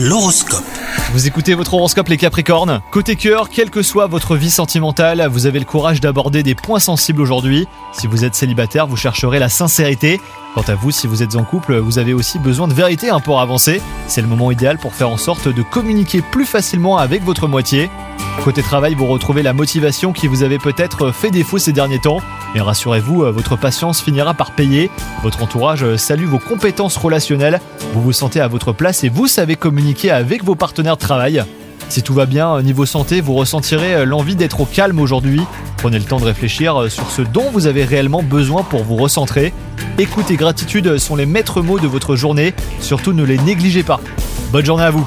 L'horoscope. Vous écoutez votre horoscope les Capricornes Côté cœur, quelle que soit votre vie sentimentale, vous avez le courage d'aborder des points sensibles aujourd'hui. Si vous êtes célibataire, vous chercherez la sincérité. Quant à vous, si vous êtes en couple, vous avez aussi besoin de vérité un pour avancer. C'est le moment idéal pour faire en sorte de communiquer plus facilement avec votre moitié. Côté travail, vous retrouvez la motivation qui vous avait peut-être fait défaut ces derniers temps. Et rassurez-vous, votre patience finira par payer. Votre entourage salue vos compétences relationnelles. Vous vous sentez à votre place et vous savez communiquer avec vos partenaires de travail. Si tout va bien niveau santé, vous ressentirez l'envie d'être au calme aujourd'hui. Prenez le temps de réfléchir sur ce dont vous avez réellement besoin pour vous recentrer. Écoute et gratitude sont les maîtres mots de votre journée. Surtout ne les négligez pas. Bonne journée à vous.